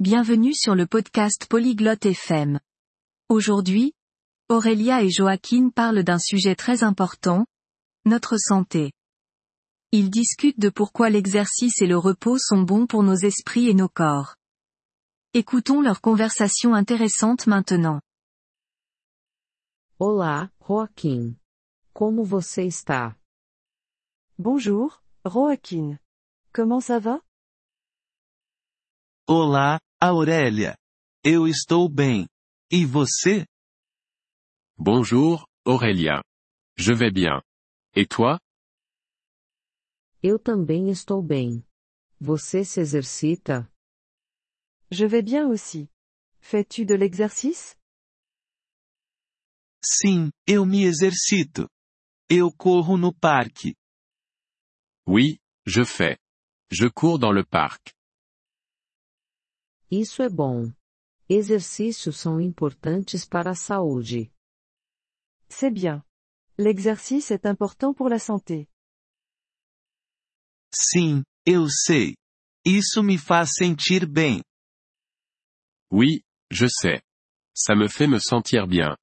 Bienvenue sur le podcast Polyglotte FM. Aujourd'hui, Aurélia et Joaquin parlent d'un sujet très important, notre santé. Ils discutent de pourquoi l'exercice et le repos sont bons pour nos esprits et nos corps. Écoutons leur conversation intéressante maintenant. Olá, Joaquim. Como você está? Bonjour, Joaquin. Comment ça va? Olá, Aurélia. Eu estou bem. E você? Bonjour, Aurélia. Je vais bien. Et toi? Eu também estou bem. Você se exercita? Je vais bien aussi. Fais-tu de l'exercice? Sim, eu me exercito. Eu corro no parque. Oui, je fais. Je cours dans le parc. Isso é bom. Exercícios são importantes para a saúde. C'est bien. L'exercice est important pour la santé. Sim, eu sei. Isso me faz sentir bem. Oui, je sais. Ça me fait me sentir bien.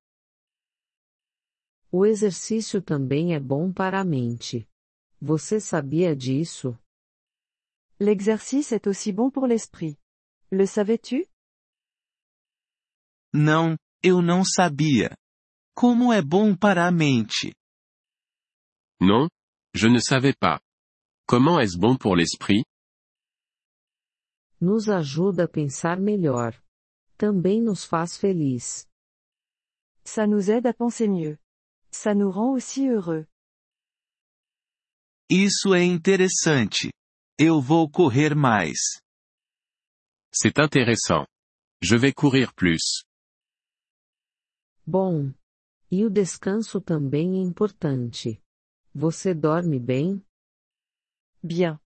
O exercício também é bom para a mente. Você sabia disso? L'exercice est aussi bon pour l'esprit. Le savais-tu? Não, eu não sabia. Como é bom para a mente. Non? Je ne savais pas. Comment est-ce bon pour l'esprit? Nos ajuda a pensar melhor. Também nos faz feliz. Ça nous aide à penser mieux. Ça nous rend aussi heureux. Isso é interessante. Eu vou correr mais. C'est intéressant. Je vais courir plus. Bom. E o descanso também é importante. Você dorme bem? Bien.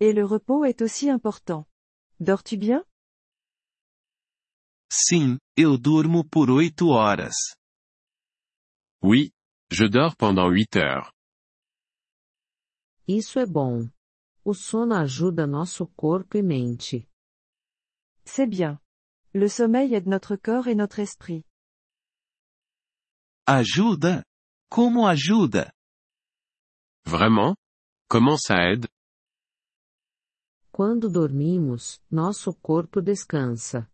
Et le repos est aussi important. Dors-tu bien? Sim, eu durmo por oito horas. Oui, je dors pendant 8 heures. Isso é bom. O sono ajuda nosso corpo e mente. C'est bien. Le sommeil aide notre corps et notre esprit. Ajuda? Como ajuda? Vraiment? Comment ça aide? Quando dormimos, nosso corpo descansa.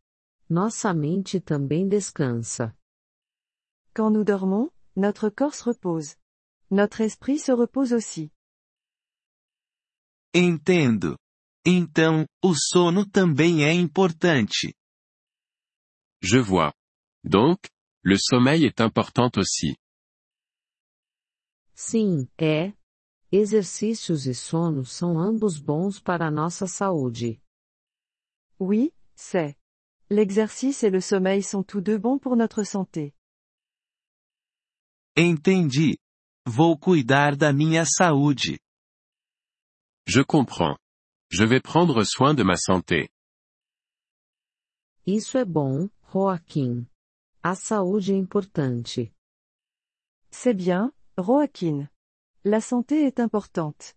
Nossa mente também descansa. Quand nous dormons, notre corps se repose. Notre esprit se repose aussi. Entendo. Então, o sono também é importante. Je vois. Donc, le sommeil est important aussi. Sim, é. Exercícios e sono são ambos bons para a nossa saúde. Oui, c'est. L'exercice et le sommeil sont tous deux bons pour notre santé. Entendi. Vou cuidar da minha saúde. Je comprends. Je vais prendre soin de ma santé. Isso é bom, Joaquim. A saúde é importante. C'est bien, Joaquin. La santé est importante.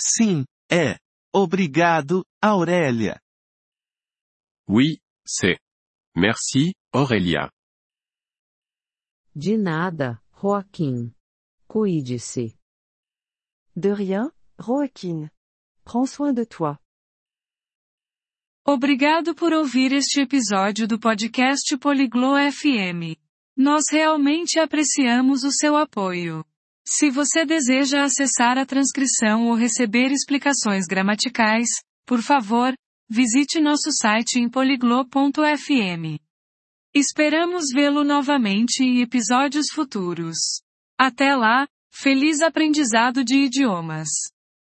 Sim, é. Obrigado, Aurélia. Oui, c'est. Merci, Aurélia. De nada, Joaquim. Cuide-se. De rien, Joaquin. Prends soin de toi. Obrigado por ouvir este episódio do podcast Poliglo FM. Nós realmente apreciamos o seu apoio. Se você deseja acessar a transcrição ou receber explicações gramaticais, por favor, visite nosso site em poliglo.fm. Esperamos vê-lo novamente em episódios futuros. Até lá, feliz aprendizado de idiomas!